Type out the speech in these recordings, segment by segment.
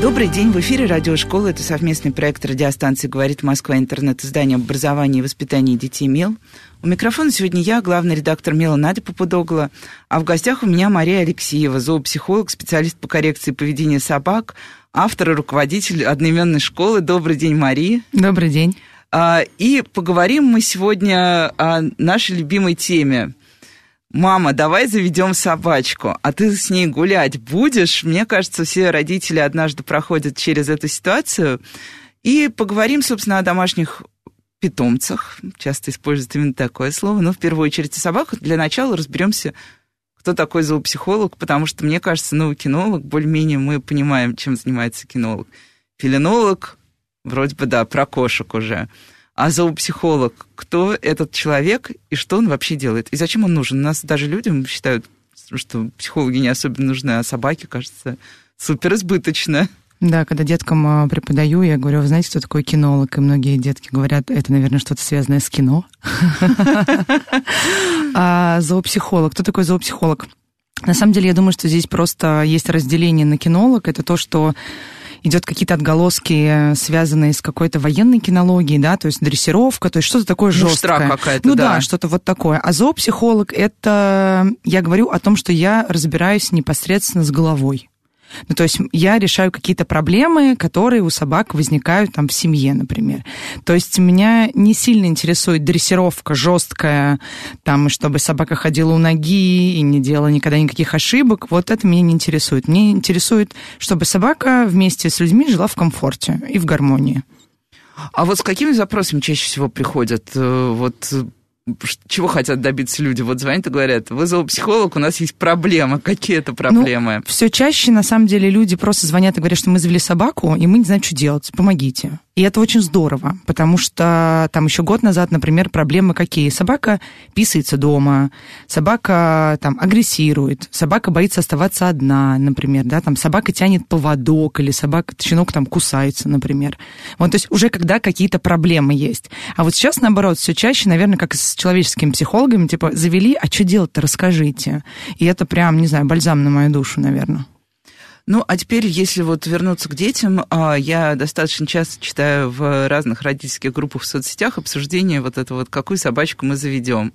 Добрый день, в эфире радиошкола. Это совместный проект радиостанции «Говорит Москва» интернет-издание об образовании и воспитании детей МЕЛ. У микрофона сегодня я, главный редактор МЕЛа Надя Попудогла, а в гостях у меня Мария Алексеева, зоопсихолог, специалист по коррекции поведения собак, автор и руководитель одноименной школы. Добрый день, Мария. Добрый день. А, и поговорим мы сегодня о нашей любимой теме мама, давай заведем собачку, а ты с ней гулять будешь? Мне кажется, все родители однажды проходят через эту ситуацию. И поговорим, собственно, о домашних питомцах. Часто используют именно такое слово. Но в первую очередь о собаках. Для начала разберемся, кто такой зоопсихолог, потому что, мне кажется, ну, кинолог, более-менее мы понимаем, чем занимается кинолог. Филинолог, вроде бы, да, про кошек уже. А зоопсихолог, кто этот человек и что он вообще делает? И зачем он нужен? У нас даже люди считают, что психологи не особенно нужны, а собаки, кажется, супер избыточно. Да, когда деткам а, преподаю, я говорю, вы знаете, кто такой кинолог? И многие детки говорят, это, наверное, что-то связанное с кино. А зоопсихолог, кто такой зоопсихолог? На самом деле, я думаю, что здесь просто есть разделение на кинолог. Это то, что идет какие-то отголоски, связанные с какой-то военной кинологией, да, то есть дрессировка, то есть что-то такое ну, жесткое. какая-то, ну да. да, что-то вот такое. А зоопсихолог это я говорю о том, что я разбираюсь непосредственно с головой. Ну, то есть я решаю какие-то проблемы, которые у собак возникают там в семье, например. То есть меня не сильно интересует дрессировка жесткая, там, чтобы собака ходила у ноги и не делала никогда никаких ошибок. Вот это меня не интересует. Мне интересует, чтобы собака вместе с людьми жила в комфорте и в гармонии. А вот с какими запросами чаще всего приходят? Э, вот чего хотят добиться люди? Вот звонят и говорят, вы зоопсихолог, у нас есть проблема. Какие это проблемы? Ну, все чаще, на самом деле, люди просто звонят и говорят, что мы завели собаку, и мы не знаем, что делать, помогите. И это очень здорово, потому что там еще год назад, например, проблемы какие? Собака писается дома, собака там агрессирует, собака боится оставаться одна, например, да, там собака тянет поводок, или собака, щенок там кусается, например. Вот, то есть уже когда какие-то проблемы есть. А вот сейчас, наоборот, все чаще, наверное, как с человеческими психологами, типа, завели, а что делать-то, расскажите. И это прям, не знаю, бальзам на мою душу, наверное. Ну, а теперь, если вот вернуться к детям, а, я достаточно часто читаю в разных родительских группах в соцсетях обсуждение вот этого вот, какую собачку мы заведем.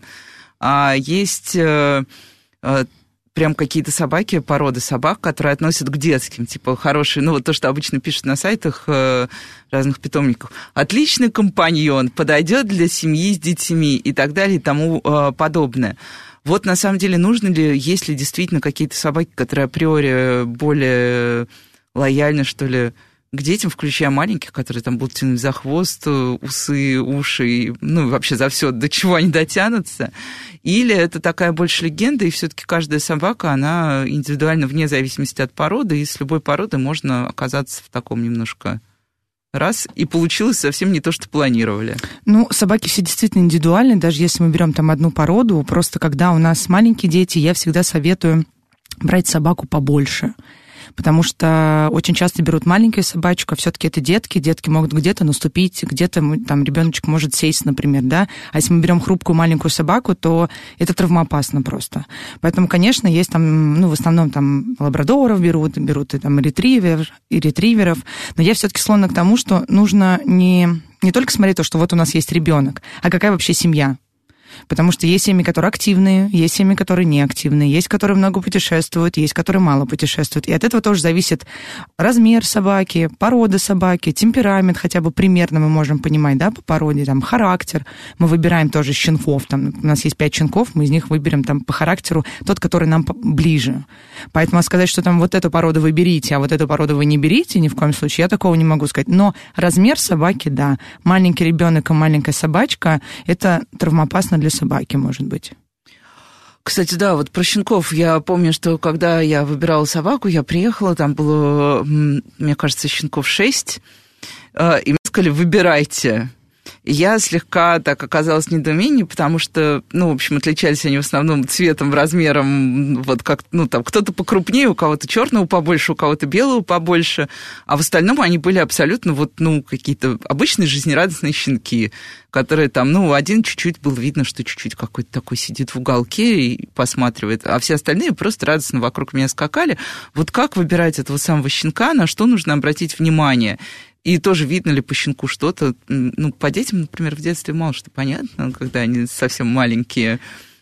А есть э, э, прям какие-то собаки, породы собак, которые относят к детским, типа хорошие, ну вот то, что обычно пишут на сайтах э, разных питомников. Отличный компаньон, подойдет для семьи с детьми и так далее и тому подобное. Вот на самом деле нужно ли, есть ли действительно какие-то собаки, которые априори более лояльны, что ли, к детям, включая маленьких, которые там будут тянуть за хвост, усы, уши, ну, вообще за все, до чего они дотянутся. Или это такая больше легенда, и все-таки каждая собака, она индивидуально вне зависимости от породы, и с любой породы можно оказаться в таком немножко раз, и получилось совсем не то, что планировали. Ну, собаки все действительно индивидуальны, даже если мы берем там одну породу, просто когда у нас маленькие дети, я всегда советую брать собаку побольше потому что очень часто берут маленькую собачку, а все-таки это детки, детки могут где-то наступить, где-то там ребеночек может сесть, например, да, а если мы берем хрупкую маленькую собаку, то это травмоопасно просто. Поэтому, конечно, есть там, ну, в основном там лабрадоров берут, берут и там ретривер, и ретриверов, но я все-таки склонна к тому, что нужно не не только смотреть то, что вот у нас есть ребенок, а какая вообще семья. Потому что есть семьи, которые активные, есть семьи, которые неактивные, есть, которые много путешествуют, есть, которые мало путешествуют. И от этого тоже зависит размер собаки, порода собаки, темперамент хотя бы примерно мы можем понимать, да, по породе, там, характер. Мы выбираем тоже щенков, там, у нас есть пять щенков, мы из них выберем там по характеру тот, который нам ближе. Поэтому сказать, что там вот эту породу вы берите, а вот эту породу вы не берите, ни в коем случае, я такого не могу сказать. Но размер собаки, да, маленький ребенок и маленькая собачка, это травмоопасно для собаки, может быть. Кстати, да, вот про щенков. Я помню, что когда я выбирала собаку, я приехала, там было, мне кажется, щенков шесть, э, и мне сказали, выбирайте. Я слегка так оказалась в недоумении, потому что, ну, в общем, отличались они в основном цветом, размером, вот как, ну, там, кто-то покрупнее, у кого-то черного побольше, у кого-то белого побольше, а в остальном они были абсолютно вот, ну, какие-то обычные жизнерадостные щенки, которые там, ну, один чуть-чуть было видно, что чуть-чуть какой-то такой сидит в уголке и посматривает, а все остальные просто радостно вокруг меня скакали. Вот как выбирать этого самого щенка, на что нужно обратить внимание? И тоже видно ли по щенку что-то. Ну, по детям, например, в детстве мало что понятно, когда они совсем маленькие.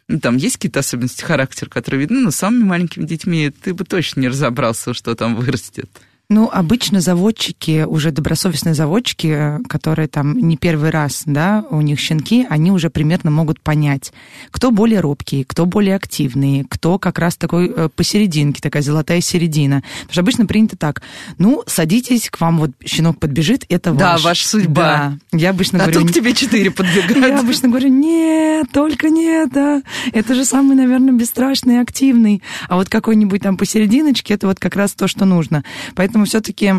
Ну, там есть какие-то особенности характера, которые видны, но с самыми маленькими детьми ты бы точно не разобрался, что там вырастет. Ну, обычно заводчики, уже добросовестные заводчики, которые там не первый раз, да, у них щенки, они уже примерно могут понять, кто более робкий, кто более активный, кто как раз такой э, посерединке, такая золотая середина. Потому что обычно принято так, ну, садитесь, к вам вот щенок подбежит, это ваш. Да, ваша судьба. Да. Я обычно а говорю... тут к тебе четыре подбегают. Я обычно говорю, нет, только не это. Это же самый, наверное, бесстрашный и активный. А вот какой-нибудь там посерединочке, это вот как раз то, что нужно. Поэтому поэтому все-таки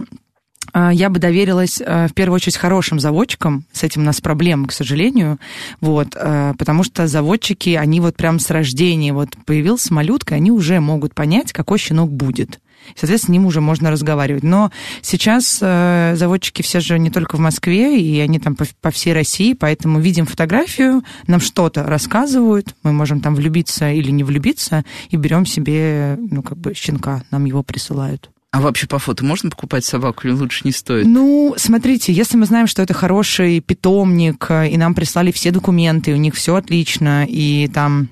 а, я бы доверилась а, в первую очередь хорошим заводчикам. С этим у нас проблемы, к сожалению. Вот, а, потому что заводчики, они вот прям с рождения, вот появился малютка, они уже могут понять, какой щенок будет. Соответственно, с ним уже можно разговаривать. Но сейчас э, заводчики все же не только в Москве, и они там по, по всей России, поэтому видим фотографию, нам что-то рассказывают, мы можем там влюбиться или не влюбиться, и берем себе, ну, как бы, щенка, нам его присылают. А вообще по фото можно покупать собаку или лучше не стоит? Ну, смотрите, если мы знаем, что это хороший питомник, и нам прислали все документы, у них все отлично, и там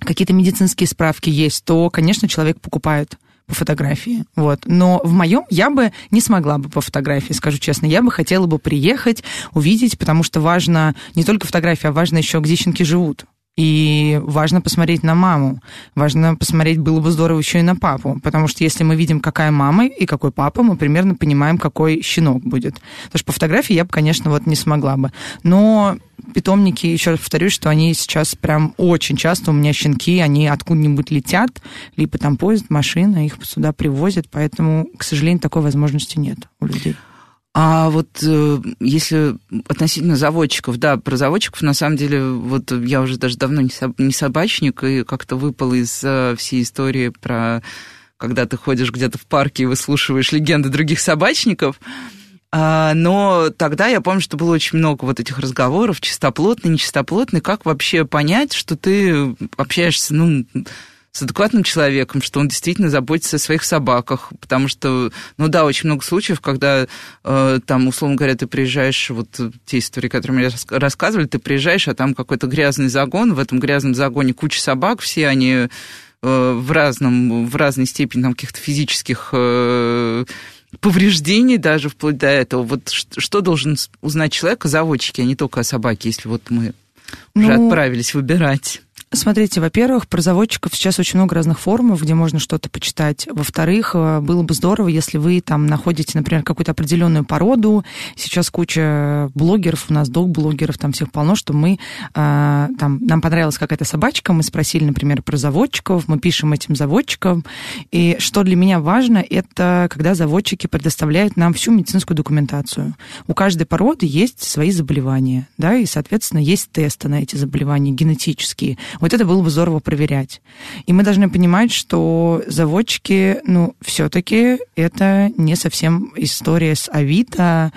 какие-то медицинские справки есть, то, конечно, человек покупает по фотографии. Вот. Но в моем я бы не смогла бы по фотографии, скажу честно. Я бы хотела бы приехать, увидеть, потому что важно не только фотография, а важно еще, где щенки живут. И важно посмотреть на маму. Важно посмотреть, было бы здорово еще и на папу. Потому что если мы видим, какая мама и какой папа, мы примерно понимаем, какой щенок будет. Потому что по фотографии я бы, конечно, вот не смогла бы. Но питомники, еще раз повторюсь, что они сейчас прям очень часто у меня щенки, они откуда-нибудь летят, либо там поезд, машина, их сюда привозят, поэтому, к сожалению, такой возможности нет у людей. А вот э, если относительно заводчиков, да, про заводчиков, на самом деле, вот я уже даже давно не, соб, не собачник, и как-то выпал из э, всей истории про когда ты ходишь где-то в парке и выслушиваешь легенды других собачников. А, но тогда я помню, что было очень много вот этих разговоров, чистоплотный, нечистоплотный, как вообще понять, что ты общаешься, ну, с адекватным человеком, что он действительно заботится о своих собаках, потому что, ну да, очень много случаев, когда э, там, условно говоря, ты приезжаешь, вот те истории, которые мне рассказывали, ты приезжаешь, а там какой-то грязный загон, в этом грязном загоне куча собак, все они э, в разном, в разной степени там каких-то физических э, повреждений даже вплоть до этого. Вот что должен узнать человек о заводчике, а не только о собаке, если вот мы уже ну, отправились выбирать? Смотрите, во-первых, про заводчиков сейчас очень много разных форумов, где можно что-то почитать. Во-вторых, э, было бы здорово, если вы там находите, например, какую-то определенную породу. Сейчас куча блогеров, у нас док-блогеров, там всех полно, что мы э, там, нам понравилась какая-то собачка, мы спросили, например, про заводчиков, мы пишем этим заводчикам. И что для меня важно, это когда заводчики предоставляют нам всю медицинскую документацию. У каждой породы есть свои заболевания, да, и, соответственно, есть тесты на эти заболевания генетические. Вот это было бы здорово проверять. И мы должны понимать, что заводчики, ну, все-таки это не совсем история с Авито,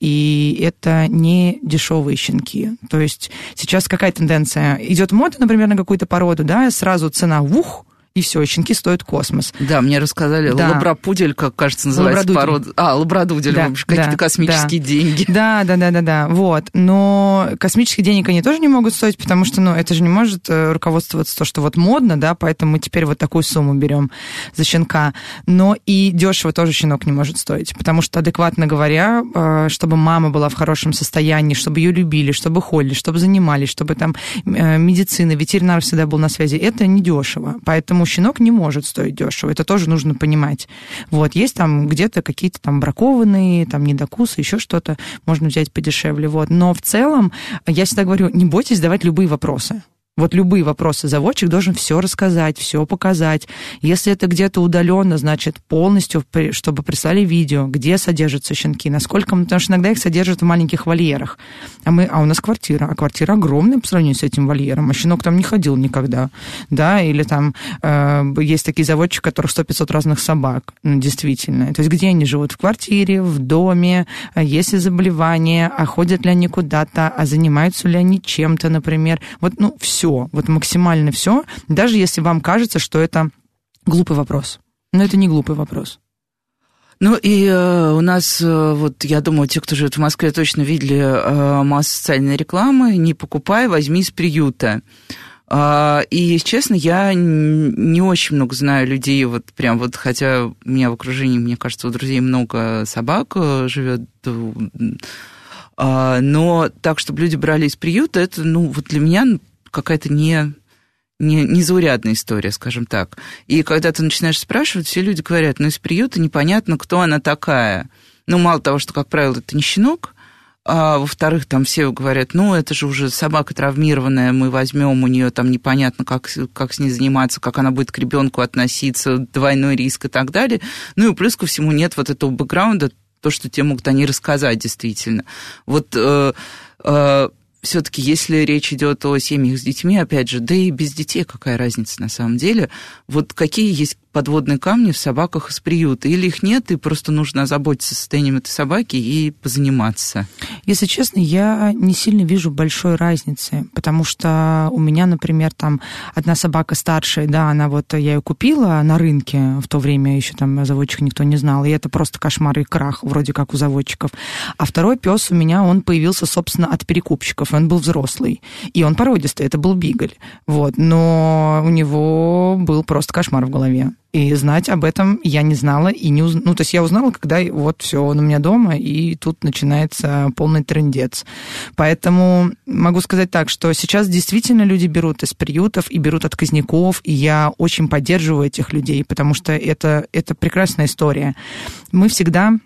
и это не дешевые щенки. То есть сейчас какая тенденция? Идет мода, например, на какую-то породу, да, сразу цена, ух, и все, щенки стоят космос. Да, мне рассказали, да. лабрапудель, как кажется, называется порода. А, лабрадудель, да, какие-то да, космические да. деньги. Да, да, да, да, да, вот. Но космических денег они тоже не могут стоить, потому что, ну, это же не может э, руководствоваться то, что вот модно, да, поэтому мы теперь вот такую сумму берем за щенка. Но и дешево тоже щенок не может стоить, потому что, адекватно говоря, э, чтобы мама была в хорошем состоянии, чтобы ее любили, чтобы холили, чтобы занимались, чтобы там э, медицина, ветеринар всегда был на связи, это недешево. Поэтому Поэтому щенок не может стоить дешево. Это тоже нужно понимать. Вот, есть там где-то какие-то там бракованные, там недокусы, еще что-то можно взять подешевле. Вот. Но в целом, я всегда говорю, не бойтесь задавать любые вопросы. Вот любые вопросы заводчик должен все рассказать, все показать. Если это где-то удаленно, значит полностью, чтобы прислали видео, где содержатся щенки, насколько, потому что иногда их содержат в маленьких вольерах. А, мы, а у нас квартира, а квартира огромная по сравнению с этим вольером, а щенок там не ходил никогда, да, или там э, есть такие заводчики, у которых 100-500 разных собак, ну, действительно. То есть где они живут? В квартире, в доме, а есть ли заболевания, а ходят ли они куда-то, а занимаются ли они чем-то, например. Вот, ну, все все, вот максимально все, даже если вам кажется, что это глупый вопрос. Но это не глупый вопрос. Ну и э, у нас, э, вот я думаю, те, кто живет в Москве, точно видели э, массу социальной рекламы «Не покупай, возьми из приюта». Э, и, если честно, я не очень много знаю людей, вот прям вот, хотя у меня в окружении, мне кажется, у друзей много собак э, живет, э, но так, чтобы люди брали из приюта, это, ну, вот для меня какая-то не, не, незаурядная история, скажем так. И когда ты начинаешь спрашивать, все люди говорят, ну, из приюта непонятно, кто она такая. Ну, мало того, что, как правило, это не щенок, а во-вторых, там все говорят, ну, это же уже собака травмированная, мы возьмем у нее там непонятно, как, как с ней заниматься, как она будет к ребенку относиться, двойной риск и так далее. Ну и плюс ко всему нет вот этого бэкграунда, то, что тебе могут они рассказать действительно. Вот э, э, все-таки, если речь идет о семьях с детьми, опять же, да и без детей какая разница на самом деле, вот какие есть подводные камни в собаках из приюта. Или их нет, и просто нужно озаботиться состоянием этой собаки и позаниматься. Если честно, я не сильно вижу большой разницы, потому что у меня, например, там одна собака старшая, да, она вот, я ее купила на рынке, в то время еще там заводчик никто не знал, и это просто кошмар и крах, вроде как у заводчиков. А второй пес у меня, он появился, собственно, от перекупщиков, он был взрослый, и он породистый, это был бигль, вот, но у него был просто кошмар в голове. И знать об этом я не знала и не узнала. Ну, то есть я узнала, когда вот все, он у меня дома, и тут начинается полный трендец. Поэтому могу сказать так, что сейчас действительно люди берут из приютов и берут отказников, и я очень поддерживаю этих людей, потому что это, это прекрасная история. Мы всегда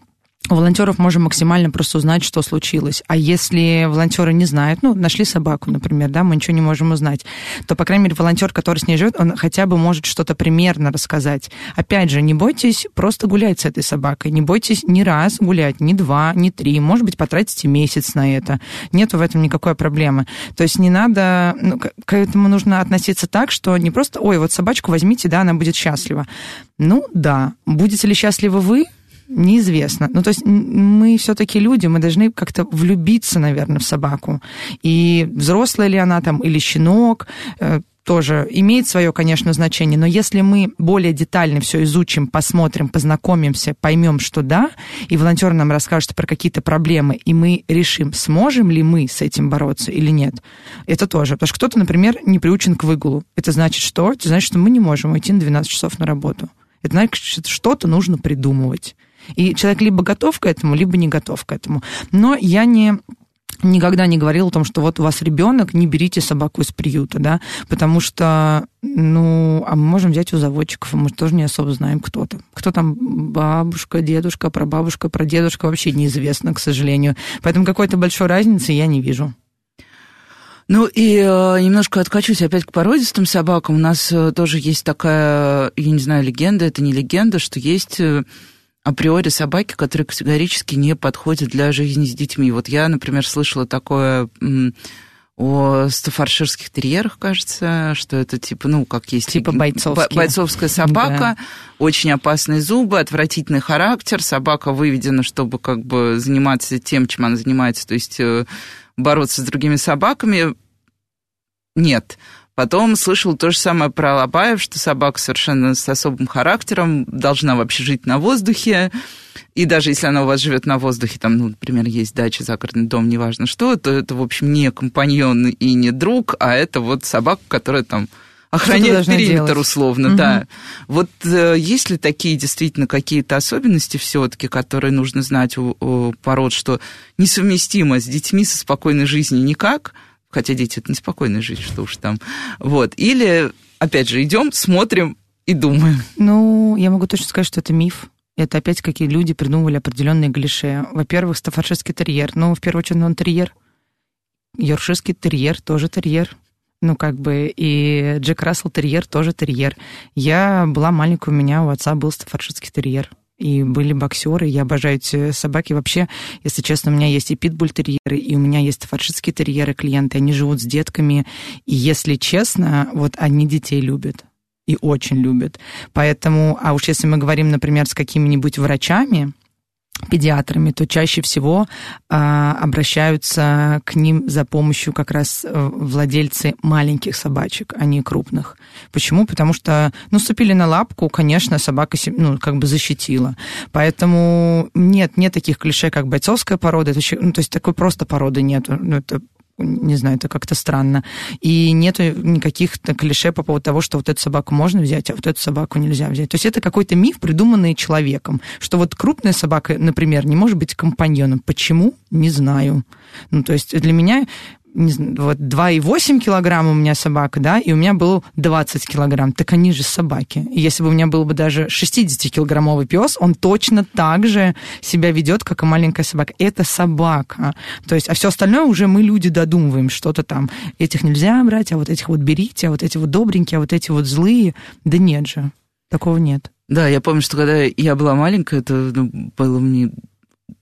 у волонтеров можем максимально просто узнать, что случилось. А если волонтеры не знают, ну, нашли собаку, например, да, мы ничего не можем узнать, то, по крайней мере, волонтер, который с ней живет, он хотя бы может что-то примерно рассказать. Опять же, не бойтесь просто гулять с этой собакой. Не бойтесь ни раз гулять, ни два, ни три. Может быть, потратите месяц на это. Нет в этом никакой проблемы. То есть не надо... Ну, к этому нужно относиться так, что не просто, ой, вот собачку возьмите, да, она будет счастлива. Ну, да. Будете ли счастливы вы? Неизвестно. Ну, то есть мы все-таки люди, мы должны как-то влюбиться, наверное, в собаку. И взрослая ли она там, или щенок, э, тоже имеет свое, конечно, значение, но если мы более детально все изучим, посмотрим, познакомимся, поймем, что да, и волонтер нам расскажет про какие-то проблемы, и мы решим, сможем ли мы с этим бороться или нет, это тоже. Потому что кто-то, например, не приучен к выгулу. Это значит что? Это значит, что мы не можем уйти на 12 часов на работу. Это значит, что что-то нужно придумывать. И человек либо готов к этому, либо не готов к этому. Но я не никогда не говорила о том, что вот у вас ребенок, не берите собаку из приюта, да, потому что, ну, а мы можем взять у заводчиков, мы тоже не особо знаем, кто там. Кто там бабушка, дедушка, прабабушка, прадедушка, вообще неизвестно, к сожалению. Поэтому какой-то большой разницы я не вижу. Ну и э, немножко откачусь опять к породистым собакам. У нас э, тоже есть такая, я не знаю, легенда, это не легенда, что есть... Э, априори собаки, которые категорически не подходят для жизни с детьми. Вот я, например, слышала такое о стафарширских терьерах, кажется, что это типа, ну, как есть... Типа бойцовские. Бойцовская собака, да. очень опасные зубы, отвратительный характер, собака выведена, чтобы как бы заниматься тем, чем она занимается, то есть э, бороться с другими собаками. Нет. Потом слышал то же самое про Алабаев, что собака совершенно с особым характером должна вообще жить на воздухе. И даже если она у вас живет на воздухе, там, ну, например, есть дача, загородный дом, неважно что, то это, в общем, не компаньон и не друг, а это вот собака, которая там охраняет периметр делать. условно, угу. да. Вот э, есть ли такие действительно какие-то особенности все-таки, которые нужно знать у, у пород, что несовместимо с детьми со спокойной жизнью никак, хотя дети это неспокойная жизнь, что уж там. Вот. Или, опять же, идем, смотрим и думаем. Ну, я могу точно сказать, что это миф. Это опять какие люди придумывали определенные глише. Во-первых, стафаршистский терьер. Ну, в первую очередь, он терьер. Йоркширский терьер тоже терьер. Ну, как бы, и Джек Рассел терьер тоже терьер. Я была маленькая, у меня у отца был стаффордширский терьер и были боксеры. Я обожаю эти собаки. Вообще, если честно, у меня есть и питбуль-терьеры, и у меня есть фаршистские терьеры клиенты. Они живут с детками. И если честно, вот они детей любят. И очень любят. Поэтому, а уж если мы говорим, например, с какими-нибудь врачами, педиатрами, то чаще всего а, обращаются к ним за помощью как раз э, владельцы маленьких собачек, а не крупных. Почему? Потому что, ну, ступили на лапку, конечно, собака, ну, как бы защитила. Поэтому нет, нет таких клише, как бойцовская порода, это, ну, то есть такой просто породы нет. Ну, это не знаю, это как-то странно. И нету никаких клише по поводу того, что вот эту собаку можно взять, а вот эту собаку нельзя взять. То есть это какой-то миф, придуманный человеком, что вот крупная собака, например, не может быть компаньоном. Почему? Не знаю. Ну, то есть для меня не знаю, вот 2,8 килограмма у меня собака, да, и у меня был 20 килограмм. Так они же собаки. И если бы у меня был бы даже 60-килограммовый пес, он точно так же себя ведет, как и маленькая собака. Это собака. То есть, а все остальное уже мы, люди, додумываем что-то там. Этих нельзя брать, а вот этих вот берите, а вот эти вот добренькие, а вот эти вот злые. Да нет же, такого нет. Да, я помню, что когда я была маленькая, это ну, было мне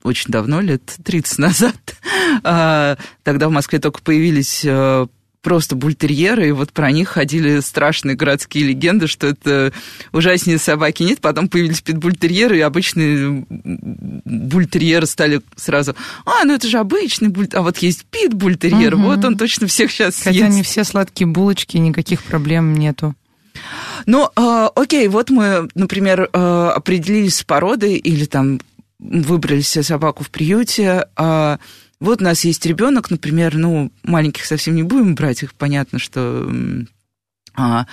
очень давно, лет 30 назад, а, тогда в Москве только появились э, просто бультерьеры, и вот про них ходили страшные городские легенды, что это ужаснее собаки нет. Потом появились питбультерьеры, и обычные бультерьеры стали сразу, а, ну это же обычный бультерьер, а вот есть питбультерьер, угу. вот он точно всех сейчас съест. Хотя не все сладкие булочки, никаких проблем нету. Ну, э, окей, вот мы, например, э, определились с породой или там выбрали себе собаку в приюте, а вот у нас есть ребенок, например, ну, маленьких совсем не будем брать, их понятно, что а,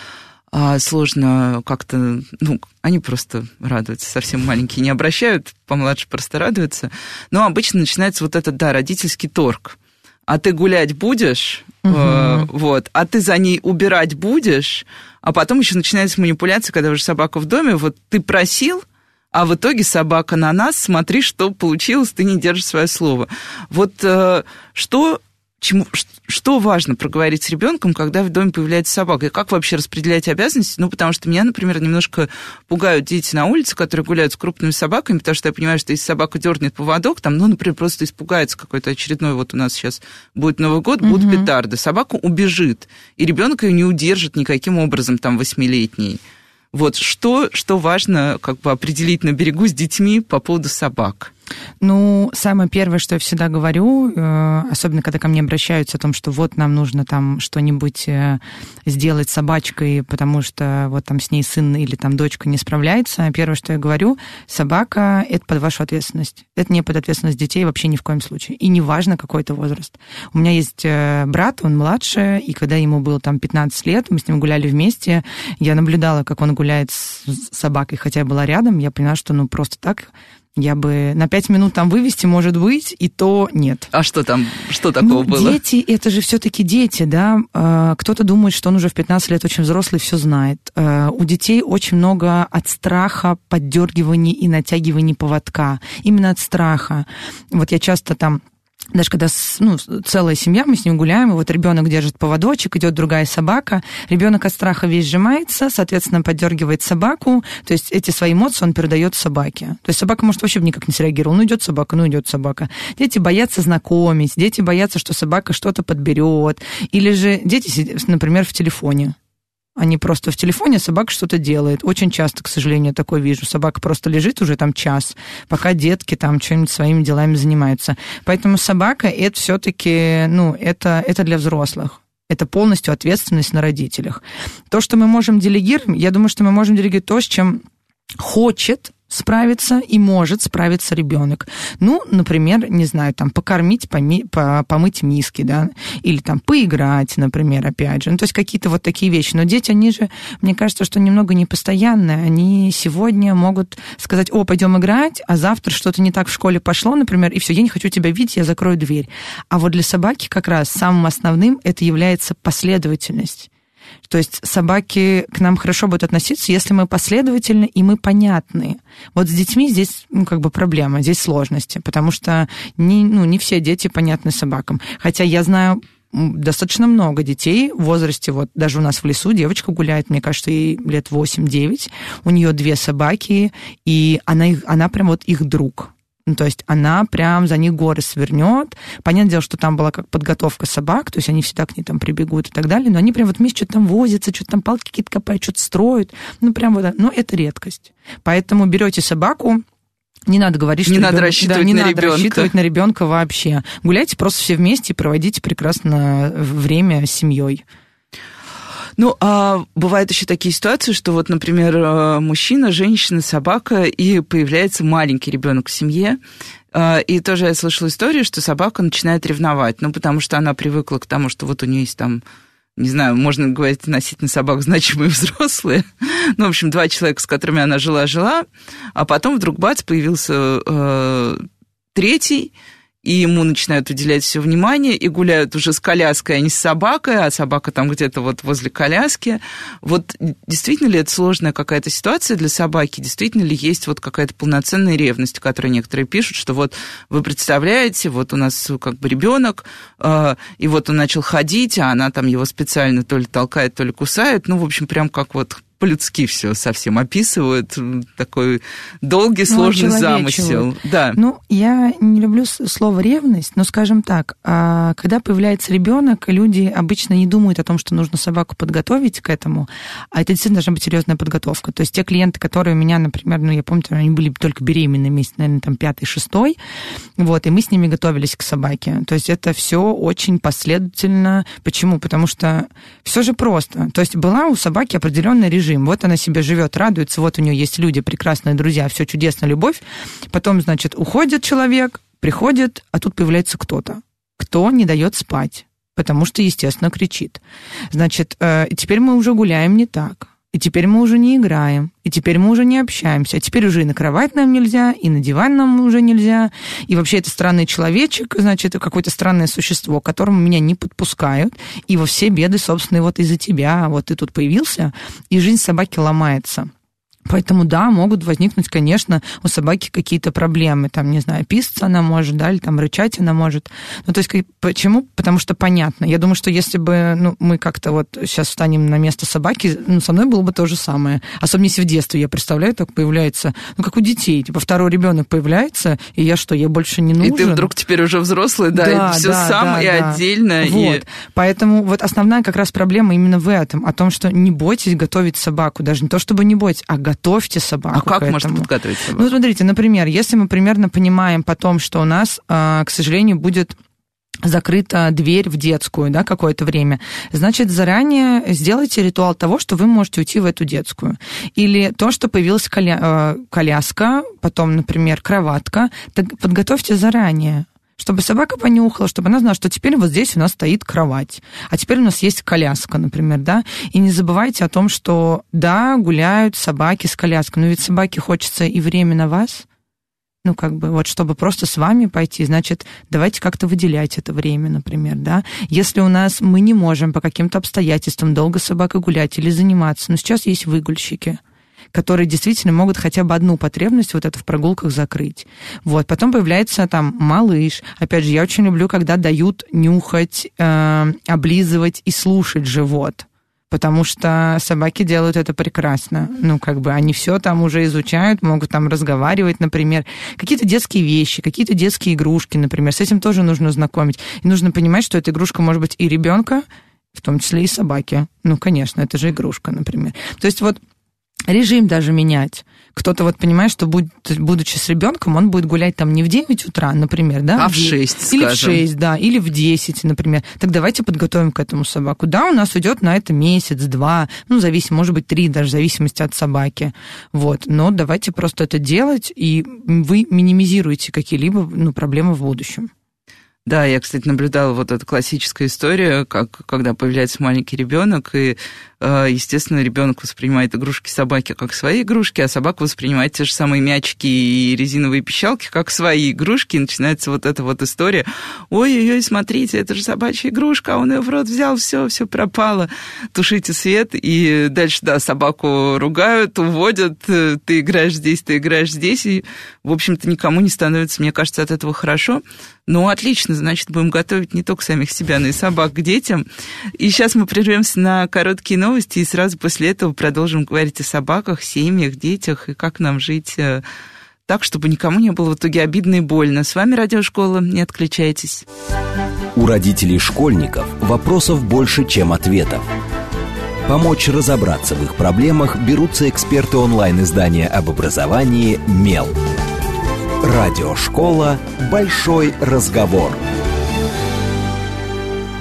а сложно как-то, ну, они просто радуются, совсем маленькие не обращают, помладше просто радуются. Но обычно начинается вот этот, да, родительский торг. А ты гулять будешь, угу. э, вот, а ты за ней убирать будешь, а потом еще начинается манипуляция, когда уже собака в доме, вот ты просил, а в итоге собака на нас, смотри, что получилось, ты не держишь свое слово. Вот э, что чему, что важно проговорить с ребенком, когда в доме появляется собака? И как вообще распределять обязанности? Ну, потому что меня, например, немножко пугают дети на улице, которые гуляют с крупными собаками, потому что я понимаю, что если собака дернет поводок, там, ну, например, просто испугается какой-то очередной, вот у нас сейчас будет Новый год, будут угу. петарды, собака убежит, и ребенок ее не удержит никаким образом, там, восьмилетний. Вот что, что важно как бы определить на берегу с детьми по поводу собак? Ну, самое первое, что я всегда говорю, э, особенно когда ко мне обращаются о том, что вот нам нужно там что-нибудь э, сделать с собачкой, потому что вот там с ней сын или там дочка не справляется, первое, что я говорю, собака — это под вашу ответственность. Это не под ответственность детей вообще ни в коем случае. И неважно, какой это возраст. У меня есть э, брат, он младше, и когда ему было там 15 лет, мы с ним гуляли вместе, я наблюдала, как он гуляет с собакой, хотя я была рядом, я поняла, что ну просто так я бы на пять минут там вывести, может быть, и то нет. А что там, что такого ну, было? Дети, это же все-таки дети, да. А, кто-то думает, что он уже в 15 лет очень взрослый, все знает. А, у детей очень много от страха поддергиваний и натягиваний поводка. Именно от страха. Вот я часто там даже когда ну, целая семья, мы с ним гуляем, и вот ребенок держит поводочек, идет другая собака, ребенок от страха весь сжимается, соответственно, поддергивает собаку, то есть эти свои эмоции он передает собаке. То есть собака может вообще никак не среагировать, ну идет собака, ну идет собака. Дети боятся знакомить, дети боятся, что собака что-то подберет, или же дети, например, в телефоне. Они просто в телефоне, собака что-то делает. Очень часто, к сожалению, такое вижу. Собака просто лежит уже там час, пока детки там что-нибудь своими делами занимаются. Поэтому собака это все-таки, ну, это, это для взрослых. Это полностью ответственность на родителях. То, что мы можем делегировать, я думаю, что мы можем делегировать то, с чем хочет справиться и может справиться ребенок. Ну, например, не знаю, там покормить, поми, по, помыть миски, да, или там поиграть, например, опять же. Ну, то есть какие-то вот такие вещи. Но дети, они же, мне кажется, что немного непостоянные. Они сегодня могут сказать, о, пойдем играть, а завтра что-то не так в школе пошло, например, и все, я не хочу тебя видеть, я закрою дверь. А вот для собаки как раз самым основным это является последовательность. То есть собаки к нам хорошо будут относиться, если мы последовательны и мы понятны. Вот с детьми здесь ну, как бы проблема, здесь сложности, потому что не, ну, не все дети понятны собакам. Хотя я знаю достаточно много детей в возрасте, вот даже у нас в лесу девочка гуляет, мне кажется, ей лет 8-9, у нее две собаки, и она, их, она прям вот их друг. Ну, то есть она прям за них горы свернет. Понятное дело, что там была как подготовка собак, то есть они всегда к ней там прибегут и так далее, но они прям вот вместе что-то там возятся, что-то там палки какие-то копают, что-то строят. Ну, прям вот, ну, это редкость. Поэтому берете собаку, не надо говорить, не что надо ребенок, рассчитывать да, не на надо ребенка. рассчитывать на ребенка вообще. Гуляйте просто все вместе и проводите прекрасно время с семьей. Ну, а бывают еще такие ситуации, что вот, например, э, мужчина, женщина, собака, и появляется маленький ребенок в семье, э, и тоже я слышала историю, что собака начинает ревновать, ну, потому что она привыкла к тому, что вот у нее есть там не знаю, можно говорить относительно собак значимые взрослые. Ну, в общем, два человека, с которыми она жила-жила, а потом вдруг бац, появился э, третий, и ему начинают уделять все внимание, и гуляют уже с коляской, а не с собакой, а собака там где-то вот возле коляски. Вот действительно ли это сложная какая-то ситуация для собаки? Действительно ли есть вот какая-то полноценная ревность, о которой некоторые пишут, что вот вы представляете, вот у нас как бы ребенок, э, и вот он начал ходить, а она там его специально то ли толкает, то ли кусает, ну, в общем, прям как вот по-людски все совсем описывают. Такой долгий, Ну, сложный замысел. Да. Ну, я не люблю слово ревность, но, скажем так, а, когда появляется ребенок, люди обычно не думают о том, что нужно собаку подготовить к этому, а это действительно должна быть серьезная подготовка. То есть те клиенты, которые у меня, например, ну, я помню, они были только беременны месяц, наверное, там пятый, шестой, вот, и мы с ними готовились к собаке. То есть это все очень последовательно. Почему? Потому что все же просто. То есть была у собаки определенный режим. Вот она себе живет, радуется, вот у нее есть люди, прекрасные друзья, все чудесно, любовь. Потом, значит, уходит человек, приходит, а тут появляется кто-то, кто не дает спать, потому что, естественно, кричит. Значит, э, теперь мы уже гуляем не так. И теперь мы уже не играем, и теперь мы уже не общаемся, а теперь уже и на кровать нам нельзя, и на диван нам уже нельзя, и вообще это странный человечек, значит, какое-то странное существо, к которому меня не подпускают, и во все беды, собственно, вот из-за тебя, вот ты тут появился, и жизнь собаки ломается. Поэтому, да, могут возникнуть, конечно, у собаки какие-то проблемы. Там, не знаю, писаться она может, да, или там рычать она может. Ну, то есть, почему? Потому что понятно. Я думаю, что если бы ну, мы как-то вот сейчас встанем на место собаки, ну, со мной было бы то же самое. Особенно если в детстве, я представляю, так появляется, ну, как у детей. Типа, второй ребенок появляется, и я что, я больше не И нужен? ты вдруг теперь уже взрослый, да, и все да, сам да, и да. отдельно. Вот. И... Поэтому вот основная как раз проблема именно в этом, о том, что не бойтесь готовить собаку, даже не то, чтобы не бойтесь, а готовьте собаку. А как можно подготовить собаку? Ну, смотрите, например, если мы примерно понимаем потом, что у нас, а, к сожалению, будет закрыта дверь в детскую, да, какое-то время, значит, заранее сделайте ритуал того, что вы можете уйти в эту детскую. Или то, что появилась коля- э, коляска, потом, например, кроватка, так подготовьте заранее чтобы собака понюхала, чтобы она знала, что теперь вот здесь у нас стоит кровать, а теперь у нас есть коляска, например, да, и не забывайте о том, что, да, гуляют собаки с коляской, но ведь собаке хочется и время на вас, ну, как бы, вот, чтобы просто с вами пойти, значит, давайте как-то выделять это время, например, да. Если у нас мы не можем по каким-то обстоятельствам долго с собакой гулять или заниматься, но сейчас есть выгульщики, которые действительно могут хотя бы одну потребность вот это в прогулках закрыть. Вот, потом появляется там малыш. Опять же, я очень люблю, когда дают нюхать, э, облизывать и слушать живот. Потому что собаки делают это прекрасно. Ну, как бы они все там уже изучают, могут там разговаривать, например. Какие-то детские вещи, какие-то детские игрушки, например. С этим тоже нужно знакомить. И нужно понимать, что эта игрушка может быть и ребенка, в том числе и собаки. Ну, конечно, это же игрушка, например. То есть вот режим даже менять. Кто-то вот понимает, что будет, будучи с ребенком, он будет гулять там не в 9 утра, например, да? А в де- 6, Или в скажем. 6, да, или в 10, например. Так давайте подготовим к этому собаку. Да, у нас уйдет на это месяц, два, ну, зависит, может быть, три, даже в зависимости от собаки. Вот, но давайте просто это делать, и вы минимизируете какие-либо ну, проблемы в будущем. Да, я, кстати, наблюдала вот эту классическую историю, как когда появляется маленький ребенок, и, э, естественно, ребенок воспринимает игрушки собаки как свои игрушки, а собака воспринимает те же самые мячики и резиновые пищалки как свои игрушки, и начинается вот эта вот история. Ой-ой-ой, смотрите, это же собачья игрушка, а он ее в рот взял, все, все пропало. Тушите свет, и дальше, да, собаку ругают, уводят, ты играешь здесь, ты играешь здесь, и, в общем-то, никому не становится, мне кажется, от этого хорошо. Ну, отлично, значит, будем готовить не только самих себя, но и собак к детям. И сейчас мы прервемся на короткие новости, и сразу после этого продолжим говорить о собаках, семьях, детях, и как нам жить э, так, чтобы никому не было в итоге обидно и больно. С вами Радиошкола, не отключайтесь. У родителей школьников вопросов больше, чем ответов. Помочь разобраться в их проблемах берутся эксперты онлайн-издания об образовании «Мел». Радиошкола «Большой разговор».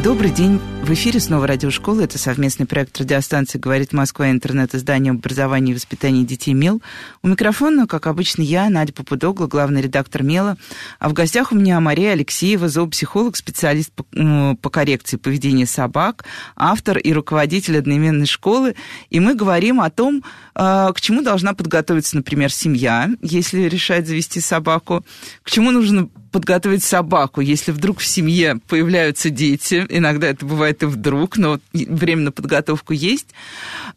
Добрый день. В эфире снова радиошкола. Это совместный проект радиостанции «Говорит Москва» интернет-издание образования и воспитания детей МЕЛ. У микрофона, как обычно, я, Надя Попудогла, главный редактор МЕЛа. А в гостях у меня Мария Алексеева, зоопсихолог, специалист по, по коррекции поведения собак, автор и руководитель одноименной школы. И мы говорим о том, к чему должна подготовиться, например, семья, если решает завести собаку, к чему нужно подготовить собаку, если вдруг в семье появляются дети, иногда это бывает и вдруг, но время на подготовку есть,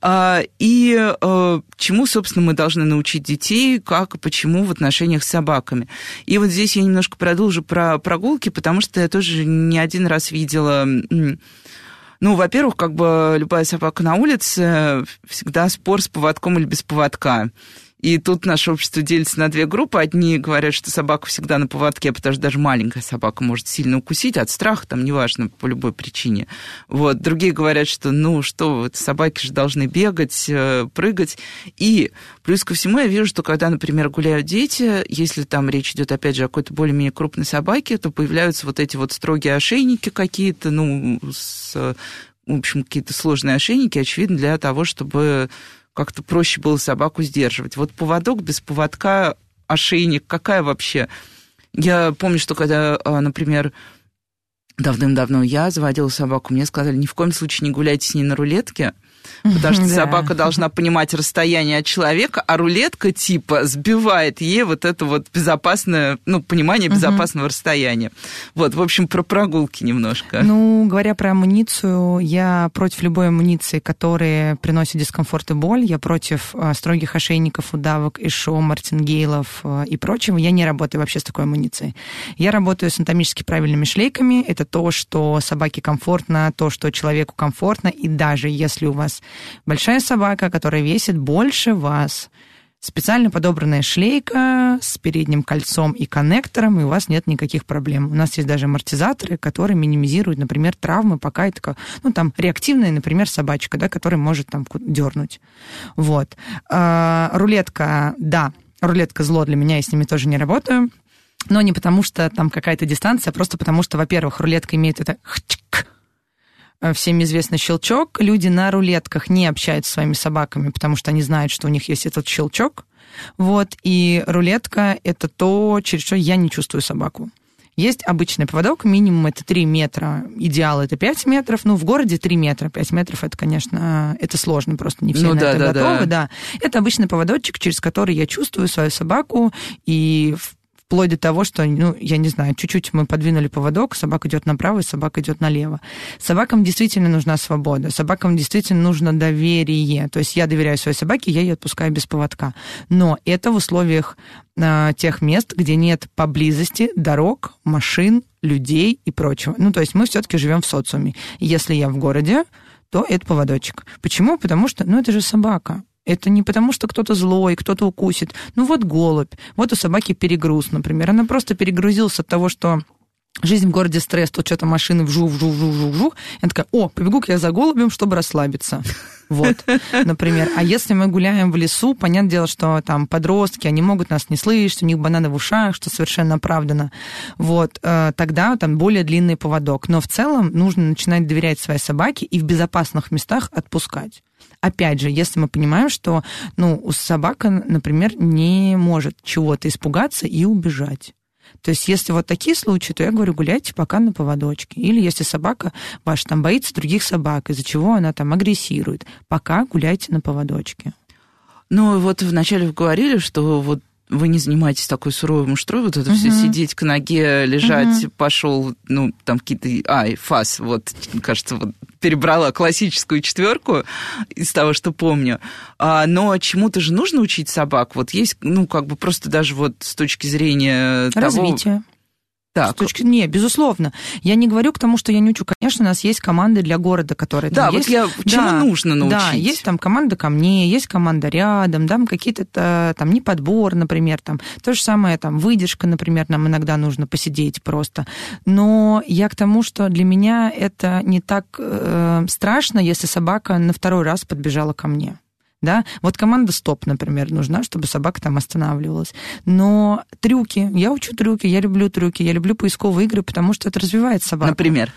а, и а, чему, собственно, мы должны научить детей, как и почему в отношениях с собаками. И вот здесь я немножко продолжу про прогулки, потому что я тоже не один раз видела ну, во-первых, как бы любая собака на улице всегда спор с поводком или без поводка. И тут наше общество делится на две группы. Одни говорят, что собака всегда на поводке, потому что даже маленькая собака может сильно укусить от страха, там, неважно, по любой причине. Вот. Другие говорят, что, ну, что, вот, собаки же должны бегать, э, прыгать. И плюс ко всему я вижу, что когда, например, гуляют дети, если там речь идет, опять же, о какой-то более-менее крупной собаке, то появляются вот эти вот строгие ошейники какие-то, ну, с, в общем, какие-то сложные ошейники, очевидно, для того, чтобы как-то проще было собаку сдерживать. Вот поводок без поводка, ошейник, какая вообще? Я помню, что когда, а, например, давным-давно я заводила собаку, мне сказали, ни в коем случае не гуляйте с ней на рулетке, Потому что собака должна понимать расстояние от человека, а рулетка типа сбивает ей вот это вот безопасное, ну, понимание безопасного расстояния. Вот, в общем, про прогулки немножко. Ну, говоря про амуницию, я против любой амуниции, которая приносит дискомфорт и боль. Я против э, строгих ошейников, удавок, и шоу, мартингейлов э, и прочего. Я не работаю вообще с такой амуницией. Я работаю с анатомически правильными шлейками. Это то, что собаке комфортно, то, что человеку комфортно. И даже если у вас большая собака, которая весит больше вас, специально подобранная шлейка с передним кольцом и коннектором, и у вас нет никаких проблем. У нас есть даже амортизаторы, которые минимизируют, например, травмы, пока это, ну, там, реактивная, например, собачка, да, которая может там дернуть. Вот. А, рулетка, да, рулетка зло для меня, я с ними тоже не работаю. Но не потому, что там какая-то дистанция, а просто потому, что, во-первых, рулетка имеет это всем известный щелчок. Люди на рулетках не общаются с своими собаками, потому что они знают, что у них есть этот щелчок. Вот, и рулетка — это то, через что я не чувствую собаку. Есть обычный поводок, минимум это 3 метра, идеал это 5 метров, ну, в городе 3 метра, 5 метров это, конечно, это сложно, просто не все ну, на да, это да, готовы, да. да. Это обычный поводочек, через который я чувствую свою собаку, и вплоть до того, что, ну, я не знаю, чуть-чуть мы подвинули поводок, собака идет направо, и собака идет налево. Собакам действительно нужна свобода, собакам действительно нужно доверие. То есть я доверяю своей собаке, я ее отпускаю без поводка. Но это в условиях э, тех мест, где нет поблизости дорог, машин, людей и прочего. Ну, то есть мы все-таки живем в социуме. Если я в городе, то это поводочек. Почему? Потому что, ну, это же собака. Это не потому, что кто-то злой, кто-то укусит. Ну вот голубь, вот у собаки перегруз, например. Она просто перегрузилась от того, что жизнь в городе стресс, тут что-то машины вжу, вжу, вжу, вжу, вжу. Я такая, о, побегу-ка я за голубем, чтобы расслабиться. Вот, например. А если мы гуляем в лесу, понятное дело, что там подростки, они могут нас не слышать, у них бананы в ушах, что совершенно оправдано. Вот, э, тогда там более длинный поводок. Но в целом нужно начинать доверять своей собаке и в безопасных местах отпускать. Опять же, если мы понимаем, что ну, собака, например, не может чего-то испугаться и убежать. То есть, если вот такие случаи, то я говорю, гуляйте пока на поводочке. Или если собака ваша там боится других собак, из-за чего она там агрессирует, пока гуляйте на поводочке. Ну, вот вначале вы говорили, что вот вы не занимаетесь такой суровой муштрой, вот это uh-huh. все сидеть к ноге, лежать, uh-huh. пошел, ну, там какие-то... Ай, фас, вот, кажется, вот перебрала классическую четверку из того, что помню. А, но чему-то же нужно учить собак. Вот есть, ну, как бы просто даже вот с точки зрения Развитие. того... Так. С точки... Не, безусловно. Я не говорю к тому, что я не учу. Конечно, у нас есть команды для города, которые да, там вот есть. я чему да, нужно научить? Да, есть там команда ко мне, есть команда рядом, да, какие-то там не подбор, например, там то же самое, там выдержка, например, нам иногда нужно посидеть просто. Но я к тому, что для меня это не так э, страшно, если собака на второй раз подбежала ко мне да, вот команда стоп, например, нужна, чтобы собака там останавливалась. Но трюки, я учу трюки, я люблю трюки, я люблю поисковые игры, потому что это развивает собаку. Например?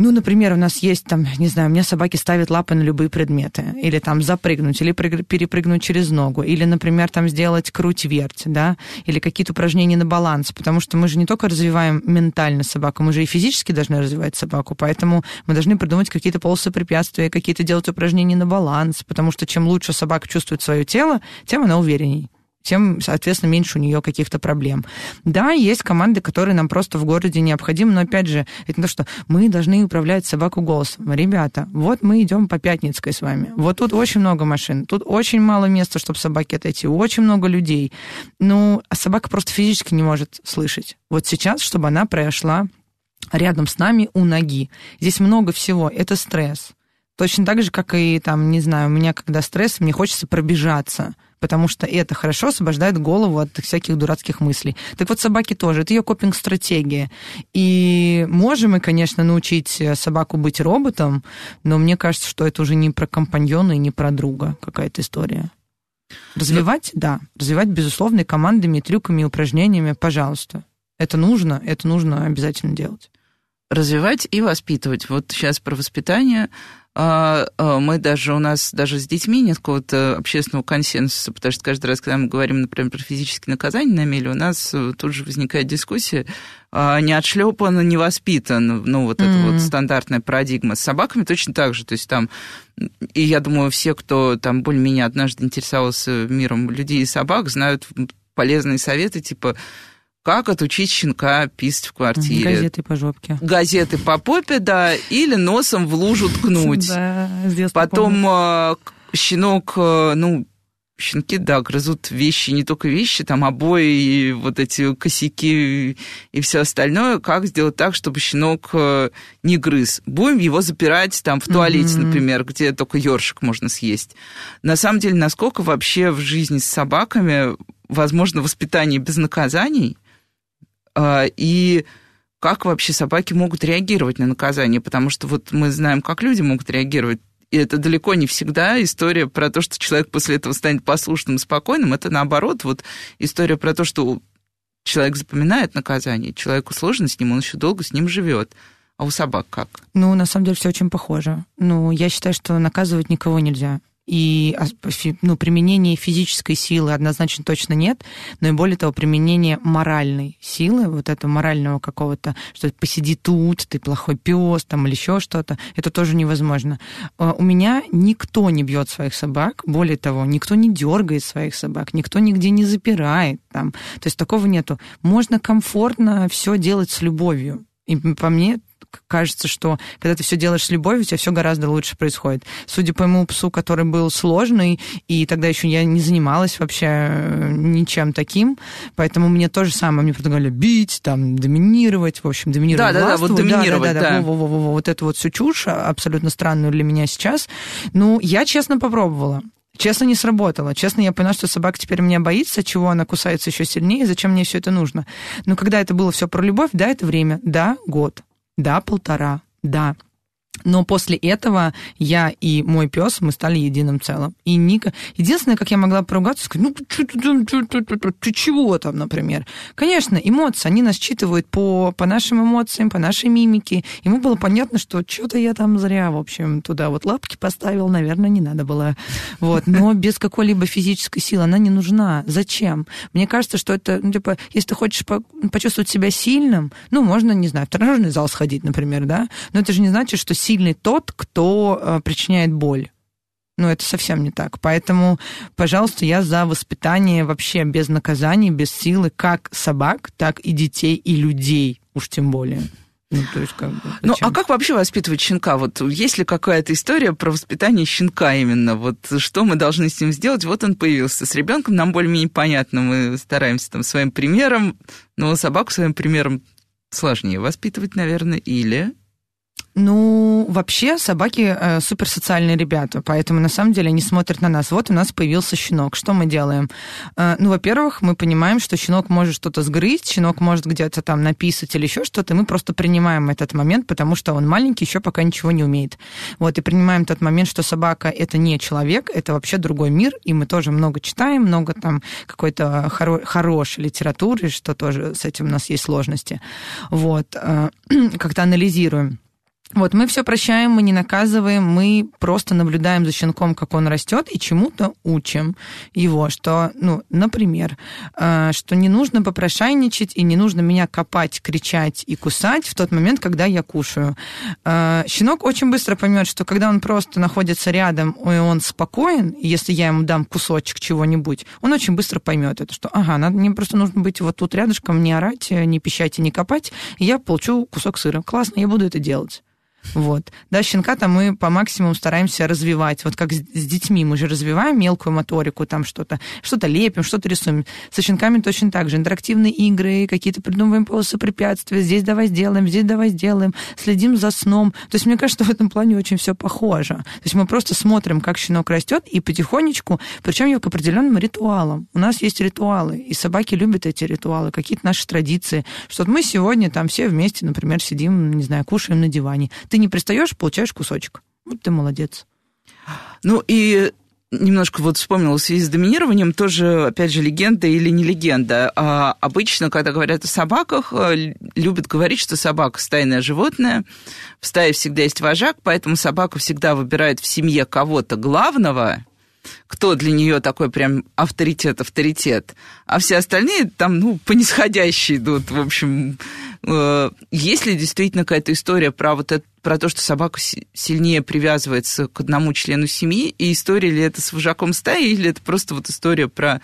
Ну, например, у нас есть там, не знаю, у меня собаки ставят лапы на любые предметы, или там запрыгнуть, или перепрыгнуть через ногу, или, например, там сделать круть-верть, да, или какие-то упражнения на баланс, потому что мы же не только развиваем ментально собаку, мы же и физически должны развивать собаку, поэтому мы должны придумать какие-то полосы препятствия, какие-то делать упражнения на баланс, потому что чем лучше собака чувствует свое тело, тем она уверенней тем, соответственно, меньше у нее каких-то проблем. Да, есть команды, которые нам просто в городе необходимы, но, опять же, это то, что мы должны управлять собаку голосом. Ребята, вот мы идем по Пятницкой с вами. Вот тут очень много машин, тут очень мало места, чтобы собаке отойти, очень много людей. Ну, а собака просто физически не может слышать. Вот сейчас, чтобы она прошла рядом с нами у ноги. Здесь много всего. Это стресс. Точно так же, как и, там, не знаю, у меня, когда стресс, мне хочется пробежаться – потому что это хорошо освобождает голову от всяких дурацких мыслей. Так вот, собаки тоже. Это ее копинг-стратегия. И можем мы, конечно, научить собаку быть роботом, но мне кажется, что это уже не про компаньона и не про друга какая-то история. Развивать, да. Развивать, безусловно, командами, трюками, упражнениями, пожалуйста. Это нужно, это нужно обязательно делать. Развивать и воспитывать. Вот сейчас про воспитание мы даже, у нас даже с детьми нет какого-то общественного консенсуса, потому что каждый раз, когда мы говорим, например, про физические наказания на меле, у нас э, тут же возникает дискуссия, а, не отшлепан, не воспитан, ну, вот mm-hmm. это вот стандартная парадигма. С собаками точно так же, то есть там, и я думаю, все, кто там более-менее однажды интересовался миром людей и собак, знают полезные советы, типа как отучить щенка писать в квартире. Газеты по жопке. Газеты по попе, да, или носом в лужу ткнуть. Да, Потом э, щенок, э, ну, щенки, да, грызут вещи, не только вещи, там обои, и вот эти косяки и все остальное. Как сделать так, чтобы щенок э, не грыз? Будем его запирать там в туалете, mm-hmm. например, где только ёршик можно съесть. На самом деле, насколько вообще в жизни с собаками возможно воспитание без наказаний – а, и как вообще собаки могут реагировать на наказание, потому что вот мы знаем, как люди могут реагировать. И это далеко не всегда история про то, что человек после этого станет послушным спокойным. Это наоборот, вот история про то, что человек запоминает наказание, человеку сложно с ним, он еще долго с ним живет. А у собак как? Ну, на самом деле, все очень похоже. Ну, я считаю, что наказывать никого нельзя и ну, применение физической силы однозначно точно нет, но и более того, применение моральной силы, вот этого морального какого-то, что посиди тут, ты плохой пес, там, или еще что-то, это тоже невозможно. А, у меня никто не бьет своих собак, более того, никто не дергает своих собак, никто нигде не запирает там. То есть такого нету. Можно комфортно все делать с любовью. И по мне кажется, что когда ты все делаешь с любовью, у тебя все гораздо лучше происходит. Судя по моему псу, который был сложный, и тогда еще я не занималась вообще э, ничем таким, поэтому мне то же самое, мне предлагали бить, там, доминировать, в общем, доминировать Да, да, да, вот доминировать, да. да, да, да. Во, во, во, во, вот это вот всю чушь, а, абсолютно странную для меня сейчас. Ну, я честно попробовала. Честно, не сработало. Честно, я поняла, что собака теперь меня боится, чего она кусается еще сильнее, зачем мне все это нужно. Но когда это было все про любовь, да, это время, да, год. Да, полтора, да. Но после этого я и мой пес, мы стали единым целым. И Ника... Единственное, как я могла поругаться, сказать, ну, ты, ты, ты, ты, ты, чего там, например? Конечно, эмоции, они нас считывают по, по нашим эмоциям, по нашей мимике. Ему было понятно, что что-то я там зря, в общем, туда вот лапки поставил, наверное, не надо было. Вот. Но без какой-либо физической силы она не нужна. Зачем? Мне кажется, что это, ну, типа, если ты хочешь по почувствовать себя сильным, ну, можно, не знаю, в тренажерный зал сходить, например, да? Но это же не значит, что сильный тот, кто э, причиняет боль. Ну, это совсем не так. Поэтому, пожалуйста, я за воспитание вообще без наказаний, без силы, как собак, так и детей, и людей, уж тем более. Ну, то есть, как бы, ну, а как вообще воспитывать щенка? Вот есть ли какая-то история про воспитание щенка именно? Вот что мы должны с ним сделать? Вот он появился. С ребенком нам более-менее понятно. Мы стараемся там своим примером, но собаку своим примером сложнее воспитывать, наверное, или ну, вообще собаки э, суперсоциальные ребята, поэтому на самом деле они смотрят на нас. Вот у нас появился щенок. Что мы делаем? Э, ну, во-первых, мы понимаем, что щенок может что-то сгрызть, щенок может где-то там написать или еще что-то, и мы просто принимаем этот момент, потому что он маленький, еще пока ничего не умеет. Вот, и принимаем тот момент, что собака это не человек, это вообще другой мир, и мы тоже много читаем, много там какой-то хоро- хорошей литературы, что тоже с этим у нас есть сложности. Вот, э, как-то анализируем. Вот мы все прощаем, мы не наказываем, мы просто наблюдаем за щенком, как он растет, и чему-то учим его, что, ну, например, э, что не нужно попрошайничать и не нужно меня копать, кричать и кусать в тот момент, когда я кушаю. Э, щенок очень быстро поймет, что когда он просто находится рядом, и он спокоен, если я ему дам кусочек чего-нибудь, он очень быстро поймет это, что, ага, надо, мне просто нужно быть вот тут рядышком, не орать, не пищать и не копать, и я получу кусок сыра. Классно, я буду это делать. Вот. Да, щенка-то мы по максимуму стараемся развивать. Вот как с, с детьми мы же развиваем мелкую моторику, там что-то, что-то лепим, что-то рисуем. Со щенками точно так же. Интерактивные игры, какие-то придумываем полосы препятствия. Здесь давай сделаем, здесь давай сделаем. Следим за сном. То есть мне кажется, в этом плане очень все похоже. То есть мы просто смотрим, как щенок растет, и потихонечку, причем к определенным ритуалам. У нас есть ритуалы, и собаки любят эти ритуалы, какие-то наши традиции. Что мы сегодня там все вместе, например, сидим, не знаю, кушаем на диване. Ты не пристаешь, получаешь кусочек. Вот ты молодец. Ну и немножко вот вспомнила в связи с доминированием, тоже, опять же, легенда или не легенда. А обычно, когда говорят о собаках, э, любят говорить, что собака стайное животное, в стае всегда есть вожак, поэтому собака всегда выбирает в семье кого-то главного, кто для нее такой прям авторитет, авторитет, а все остальные там, ну, по нисходящей идут, в общем. Э, есть ли действительно какая-то история про вот это, про то, что собака сильнее привязывается к одному члену семьи, и история ли это с вожаком стаи, или это просто вот история про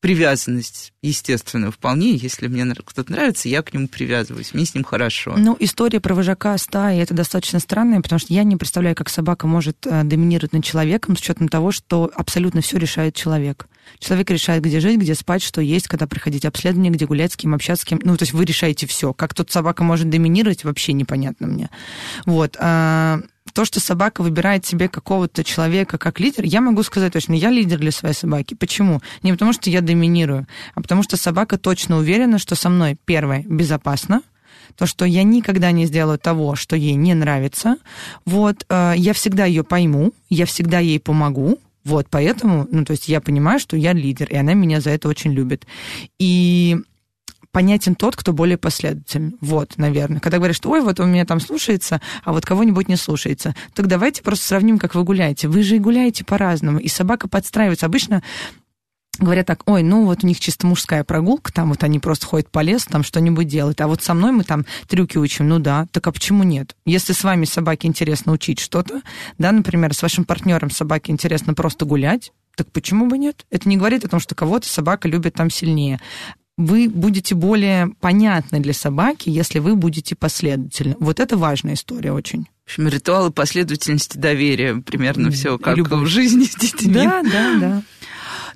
привязанность, естественно, вполне. Если мне кто-то нравится, я к нему привязываюсь, мне с ним хорошо. Ну, история про вожака стаи, это достаточно странная, потому что я не представляю, как собака может э, доминировать над человеком с учетом того, что абсолютно все решает человек. Человек решает, где жить, где спать, что есть, когда приходить обследование, где гулять, с кем общаться, с кем... Ну, то есть вы решаете все. Как тут собака может доминировать, вообще непонятно мне. Вот. То, что собака выбирает себе какого-то человека как лидер, я могу сказать точно, я лидер для своей собаки. Почему? Не потому, что я доминирую, а потому что собака точно уверена, что со мной, первое, безопасно, то, что я никогда не сделаю того, что ей не нравится. Вот, э, я всегда ее пойму, я всегда ей помогу, вот, поэтому, ну, то есть я понимаю, что я лидер, и она меня за это очень любит. И понятен тот, кто более последователен. Вот, наверное. Когда говорят, что ой, вот у меня там слушается, а вот кого-нибудь не слушается. Так давайте просто сравним, как вы гуляете. Вы же и гуляете по-разному, и собака подстраивается. Обычно говорят так, ой, ну вот у них чисто мужская прогулка, там вот они просто ходят по лесу, там что-нибудь делают, а вот со мной мы там трюки учим, ну да, так а почему нет? Если с вами собаке интересно учить что-то, да, например, с вашим партнером собаке интересно просто гулять, так почему бы нет? Это не говорит о том, что кого-то собака любит там сильнее вы будете более понятны для собаки, если вы будете последовательны. Вот это важная история очень. В общем, ритуалы последовательности доверия, примерно все как Любовь. в жизни с детьми. Да, да, да.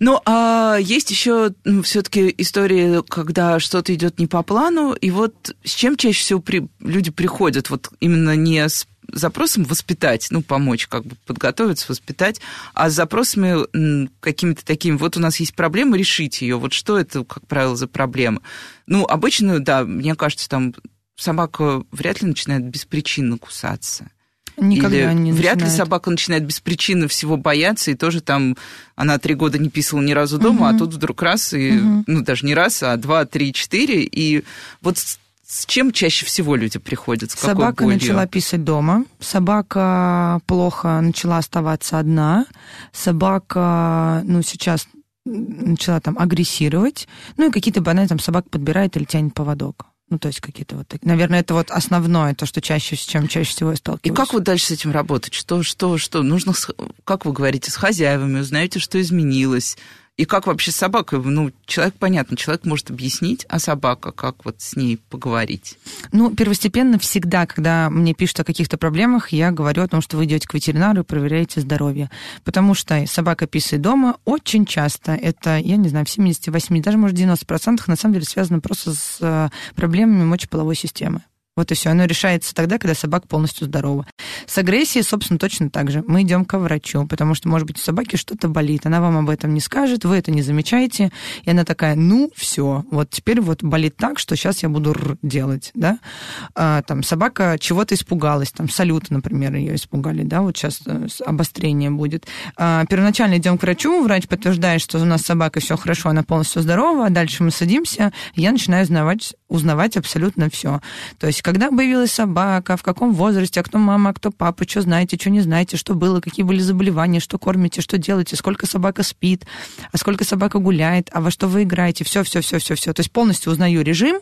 Ну, а есть еще ну, все-таки истории, когда что-то идет не по плану, и вот с чем чаще всего при... люди приходят, вот именно не с запросом воспитать, ну, помочь как бы подготовиться, воспитать, а с запросами какими-то такими, вот у нас есть проблема, решить ее. Вот что это, как правило, за проблема? Ну, обычно, да, мне кажется, там собака вряд ли начинает беспричинно кусаться. Никогда Или не вряд начинает. ли собака начинает без причины всего бояться, и тоже там она три года не писала ни разу дома, угу. а тут вдруг раз, и, угу. ну, даже не раз, а два, три, четыре, и вот с чем чаще всего люди приходят? С Собака болью? начала писать дома. Собака плохо начала оставаться одна. Собака, ну, сейчас начала там агрессировать. Ну, и какие-то банальные там собака подбирает или тянет поводок. Ну, то есть какие-то вот такие. Наверное, это вот основное, то, что чаще, с чем чаще всего я сталкиваюсь. И как вот дальше с этим работать? Что, что, что? Нужно, как вы говорите, с хозяевами, узнаете, что изменилось? И как вообще с собакой? Ну, человек, понятно, человек может объяснить, а собака, как вот с ней поговорить? Ну, первостепенно всегда, когда мне пишут о каких-то проблемах, я говорю о том, что вы идете к ветеринару и проверяете здоровье. Потому что собака писает дома очень часто. Это, я не знаю, в 78, даже, может, 90% на самом деле связано просто с э, проблемами мочеполовой системы. Вот и все. Оно решается тогда, когда собака полностью здорова. С агрессией, собственно, точно так же. Мы идем к врачу, потому что, может быть, у собаки что-то болит. Она вам об этом не скажет, вы это не замечаете. И она такая, ну, все, вот теперь вот болит так, что сейчас я буду делать, да. А, там собака чего-то испугалась, там салюта, например, ее испугали, да, вот сейчас э, обострение будет. А, первоначально идем к врачу, врач подтверждает, что у нас собака все хорошо, она полностью здорова, а дальше мы садимся, я начинаю узнавать, узнавать абсолютно все. То есть когда появилась собака, в каком возрасте, а кто мама, а кто папа, что знаете, что не знаете, что было, какие были заболевания, что кормите, что делаете, сколько собака спит, а сколько собака гуляет, а во что вы играете, все, все, все, все, все. То есть полностью узнаю режим,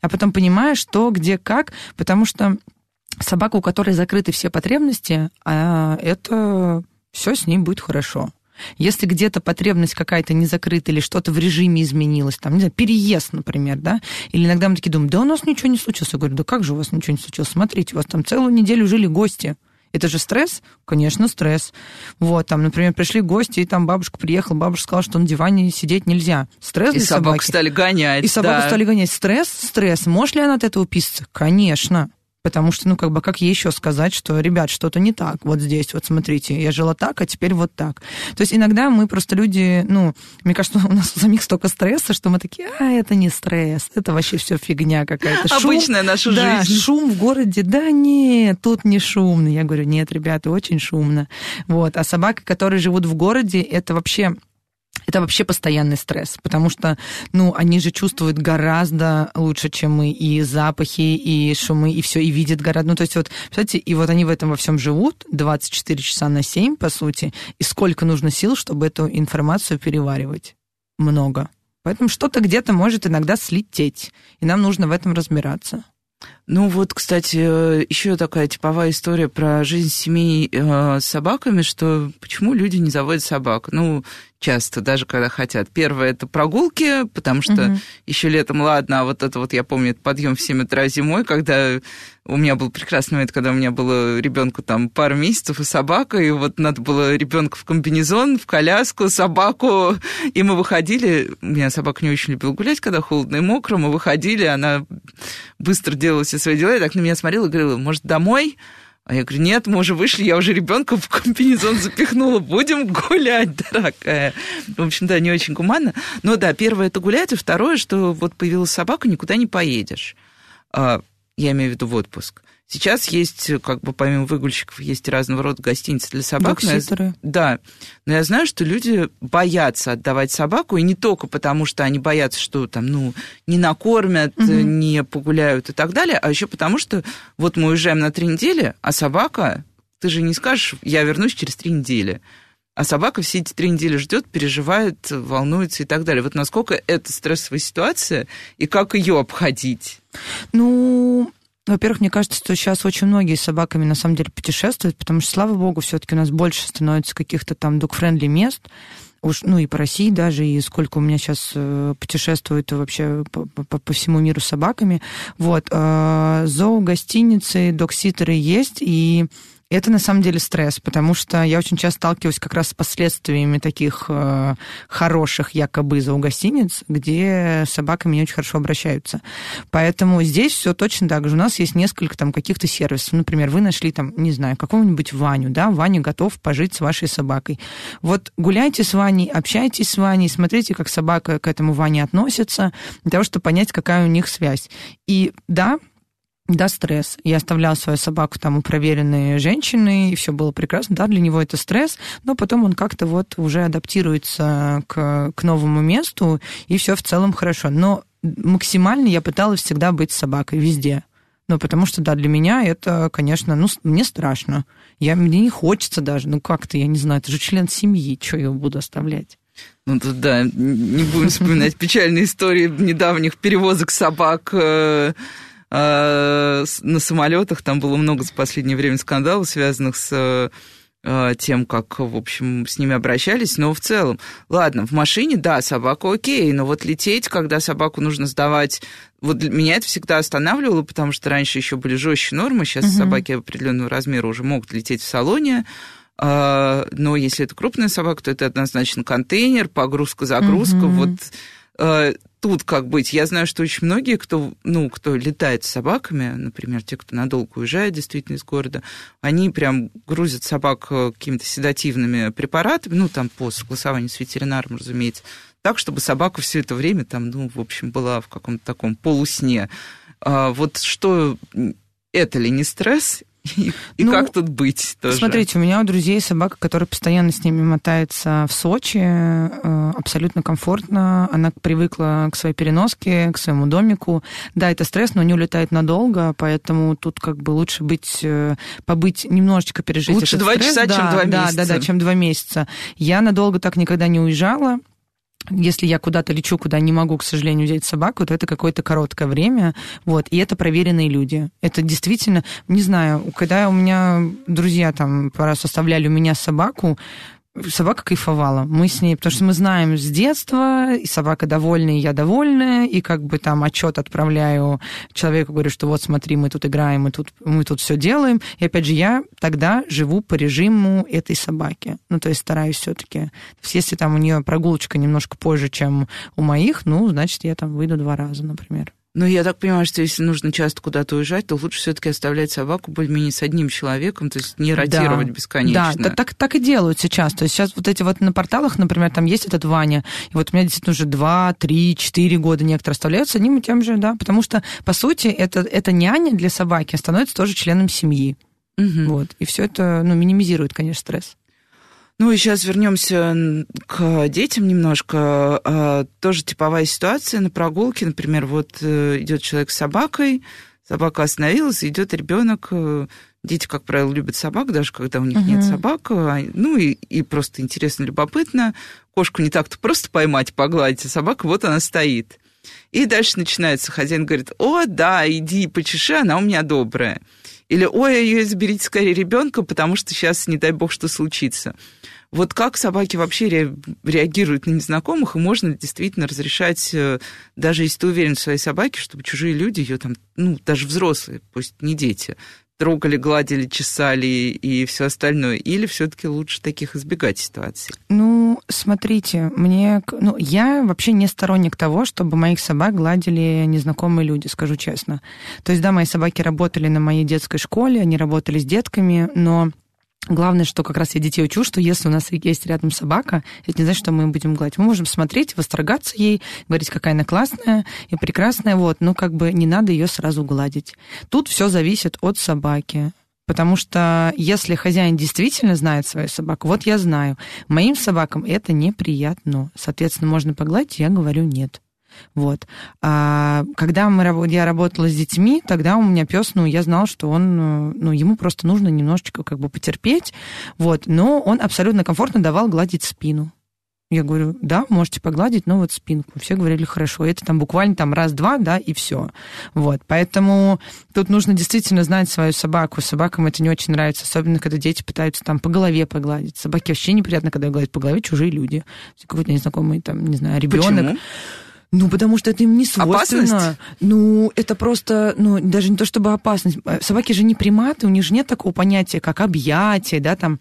а потом понимаю, что, где, как, потому что собака, у которой закрыты все потребности, а это все с ней будет хорошо. Если где-то потребность какая-то не закрыта или что-то в режиме изменилось, там, не знаю, переезд, например, да, или иногда мы такие думаем, да у нас ничего не случилось. Я говорю, да как же у вас ничего не случилось? Смотрите, у вас там целую неделю жили гости. Это же стресс? Конечно, стресс. Вот, там, например, пришли гости, и там бабушка приехала, бабушка сказала, что на диване сидеть нельзя. Стресс и для собаки. стали гонять. И собаку да. стали гонять. Стресс, стресс. Может ли она от этого писаться? Конечно. Потому что, ну, как бы, как ей еще сказать, что, ребят, что-то не так, вот здесь, вот смотрите, я жила так, а теперь вот так. То есть иногда мы просто люди, ну, мне кажется, у нас у самих столько стресса, что мы такие, а, это не стресс, это вообще все фигня какая-то. Шум, Обычная наша да, жизнь. шум в городе, да нет, тут не шумно. Я говорю, нет, ребята, очень шумно. Вот. А собаки, которые живут в городе, это вообще это вообще постоянный стресс, потому что, ну, они же чувствуют гораздо лучше, чем мы, и запахи, и шумы, и все, и видят гораздо. Ну, то есть вот, кстати, и вот они в этом во всем живут 24 часа на 7, по сути, и сколько нужно сил, чтобы эту информацию переваривать? Много. Поэтому что-то где-то может иногда слететь, и нам нужно в этом разбираться. Ну вот, кстати, еще такая типовая история про жизнь семей э, с собаками, что почему люди не заводят собак? Ну, часто, даже когда хотят. Первое это прогулки, потому что Мгм. еще летом, ладно, а вот это вот я помню, это подъем в 7 утра зимой, когда у меня был прекрасный момент, когда у меня было ребенку там пару месяцев и собака, и вот надо было ребенка в комбинезон, в коляску, собаку, и мы выходили. У меня собака не очень любила гулять, когда холодно и мокро, мы выходили, она быстро делала все свои дела, и так на меня смотрела и говорила, может, домой? А я говорю, нет, мы уже вышли, я уже ребенка в комбинезон запихнула, будем гулять, дорогая. В общем, да, не очень гуманно. Но да, первое это гулять, и второе, что вот появилась собака, никуда не поедешь. А, Я имею в виду в отпуск. Сейчас есть, как бы помимо выгульщиков, есть разного рода гостиницы для собак. но я- да, но я знаю, что люди боятся отдавать собаку, и не только потому, что они боятся, что там, ну, не накормят, Мгм. не погуляют и так далее, а еще потому, что вот мы уезжаем на три недели, а собака, ты же не скажешь, я вернусь через три недели. А собака все эти три недели ждет, переживает, волнуется и так далее. Вот насколько это стрессовая ситуация и как ее обходить? Ну, во-первых, мне кажется, что сейчас очень многие с собаками на самом деле путешествуют, потому что, слава богу, все-таки у нас больше становится каких-то там dog-friendly мест, уж, ну и по России даже, и сколько у меня сейчас э, путешествует вообще по, по- по всему миру с собаками. Вот, э, зоо, гостиницы, док-ситеры есть, и это на самом деле стресс, потому что я очень часто сталкиваюсь как раз с последствиями таких э, хороших якобы зоогостиниц, где с собаками не очень хорошо обращаются. Поэтому здесь все точно так же. У нас есть несколько там каких-то сервисов. Например, вы нашли там, не знаю, какого-нибудь Ваню, да, Ваня готов пожить с вашей собакой. Вот гуляйте с Ваней, общайтесь с Ваней, смотрите, как собака к этому Ване относится, для того, чтобы понять, какая у них связь. И да, да, стресс. Я оставляла свою собаку там у проверенной женщины, и все было прекрасно. Да, для него это стресс, но потом он как-то вот уже адаптируется к, к новому месту, и все в целом хорошо. Но максимально я пыталась всегда быть с собакой везде. Ну, потому что, да, для меня это, конечно, ну, мне страшно. Я, мне не хочется даже, ну, как-то, я не знаю, это же член семьи, что я буду оставлять? Ну, тут, да, не будем вспоминать печальные истории недавних перевозок собак э, на самолетах. Там было много за последнее время скандалов, связанных с э, тем, как, в общем, с ними обращались, но в целом, ладно, в машине, да, собака окей, но вот лететь, когда собаку нужно сдавать, вот меня это всегда останавливало, потому что раньше еще были жестче нормы, сейчас угу. собаки определенного размера уже могут лететь в салоне, а, но если это крупная собака, то это однозначно контейнер, погрузка-загрузка, угу. вот тут как быть? Я знаю, что очень многие, кто, ну, кто летает с собаками, например, те, кто надолго уезжает действительно из города, они прям грузят собак э, какими-то седативными препаратами, ну, там, по согласованию с ветеринаром, разумеется, так, чтобы собака все это время там, ну, в общем, была в каком-то таком полусне. А вот что это ли не стресс и, ну, как тут быть тоже? Смотрите, у меня у друзей собака, которая постоянно с ними мотается в Сочи, э, абсолютно комфортно. Она привыкла к своей переноске, к своему домику. Да, это стресс, но не улетает надолго, поэтому тут как бы лучше быть, э, побыть немножечко пережить Лучше два часа, да, чем два да, месяца. Да, да, чем два месяца. Я надолго так никогда не уезжала если я куда-то лечу, куда не могу, к сожалению, взять собаку, то это какое-то короткое время, вот, и это проверенные люди. Это действительно, не знаю, когда у меня друзья там раз оставляли у меня собаку, собака кайфовала. Мы с ней, потому что мы знаем с детства, и собака довольная, и я довольная, и как бы там отчет отправляю человеку, говорю, что вот смотри, мы тут играем, мы тут, мы тут все делаем. И опять же, я тогда живу по режиму этой собаки. Ну, то есть стараюсь все-таки. Если там у нее прогулочка немножко позже, чем у моих, ну, значит, я там выйду два раза, например. Ну, я так понимаю, что если нужно часто куда-то уезжать, то лучше все-таки оставлять собаку более-менее с одним человеком, то есть не ротировать да. бесконечно. Да, так, так и делают сейчас. То есть сейчас вот эти вот на порталах, например, там есть этот Ваня, и вот у меня действительно уже 2, 3, 4 года некоторые оставляют с одним и тем же, да, потому что, по сути, это, это няня для собаки становится тоже членом семьи. Угу. Вот, и все это, ну, минимизирует, конечно, стресс. Ну и сейчас вернемся к детям немножко. А, тоже типовая ситуация на прогулке. Например, вот э, идет человек с собакой, собака остановилась, идет ребенок. Э, дети, как правило, любят собак, даже когда у них uh-huh. нет собак. А, ну и, и просто интересно, любопытно. Кошку не так-то просто поймать, погладить, а собака вот она стоит. И дальше начинается. Хозяин говорит, о, да, иди почеши, она у меня добрая. Или, ой, заберите скорее ребенка, потому что сейчас, не дай бог, что случится. Вот как собаки вообще реагируют на незнакомых, и можно действительно разрешать, э, даже если ты уверен в своей собаке, чтобы чужие люди ее там, ну, даже взрослые, пусть не дети, трогали, гладили, чесали и все остальное? Или все-таки лучше таких избегать ситуаций? Ну, смотрите, мне, ну, я вообще не сторонник того, чтобы моих собак гладили незнакомые люди, скажу честно. То есть, да, мои собаки работали на моей детской школе, они работали с детками, но Главное, что как раз я детей учу, что если у нас есть рядом собака, это не значит, что мы будем гладить. Мы можем смотреть, восторгаться ей, говорить, какая она классная и прекрасная, вот, но как бы не надо ее сразу гладить. Тут все зависит от собаки. Потому что если хозяин действительно знает свою собаку, вот я знаю, моим собакам это неприятно. Соответственно, можно погладить, я говорю нет. Вот. А когда мы, я работала с детьми, тогда у меня пес, ну, я знала, что он, э, ну, ему просто нужно немножечко как бы потерпеть, вот, но он абсолютно комфортно давал гладить спину. Я говорю, да, можете погладить, но вот спинку. Все говорили, хорошо. Это там буквально там раз-два, да, и все. Вот. Поэтому тут нужно действительно знать свою собаку. Собакам это не очень нравится, особенно когда дети пытаются там по голове погладить. Собаке вообще неприятно, когда гладят по голове чужие люди. Какой-то незнакомый там, не знаю, ребенок. Почему? Ну, потому что это им не свойственно. Опасность? Ну, это просто, ну, даже не то чтобы опасность. Собаки же не приматы, у них же нет такого понятия, как объятие, да, там,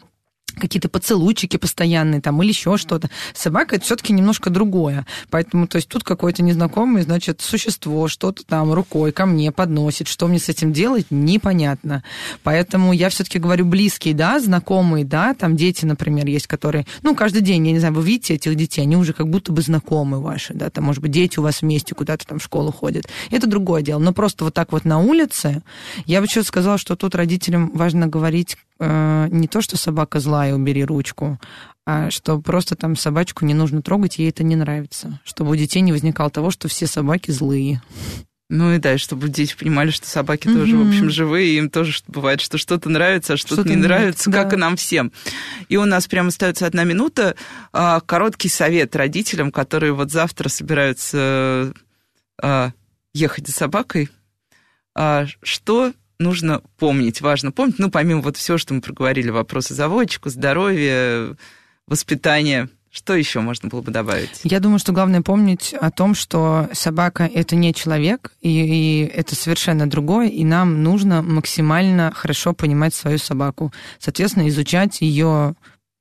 какие-то поцелуйчики постоянные там или еще что-то. Собака это все-таки немножко другое. Поэтому, то есть тут какое-то незнакомое, значит, существо что-то там рукой ко мне подносит. Что мне с этим делать, непонятно. Поэтому я все-таки говорю близкие, да, знакомые, да, там дети, например, есть, которые, ну, каждый день, я не знаю, вы видите этих детей, они уже как будто бы знакомы ваши, да, там, может быть, дети у вас вместе куда-то там в школу ходят. Это другое дело. Но просто вот так вот на улице, я бы еще сказала, что тут родителям важно говорить э, не то, что собака злая, убери ручку, а что просто там собачку не нужно трогать, ей это не нравится. Чтобы у детей не возникало того, что все собаки злые. Ну и да, чтобы дети понимали, что собаки mm-hmm. тоже, в общем, живые, им тоже бывает, что что-то нравится, а что-то, что не нравится, нет, как да. и нам всем. И у нас прямо остается одна минута. А, короткий совет родителям, которые вот завтра собираются а, ехать за собакой. Что нужно помнить, важно помнить, ну, помимо вот всего, что мы проговорили, вопросы заводчику, здоровья, воспитания, что еще можно было бы добавить? Я думаю, что главное помнить о том, что собака это не человек, и, и это совершенно другое, и нам нужно максимально хорошо понимать свою собаку. Соответственно, изучать ее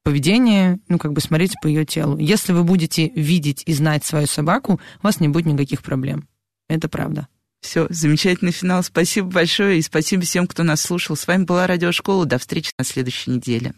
поведение, ну, как бы смотреть по ее телу. Если вы будете видеть и знать свою собаку, у вас не будет никаких проблем. Это правда. Все, замечательный финал. Спасибо большое и спасибо всем, кто нас слушал. С вами была Радиошкола. До встречи на следующей неделе.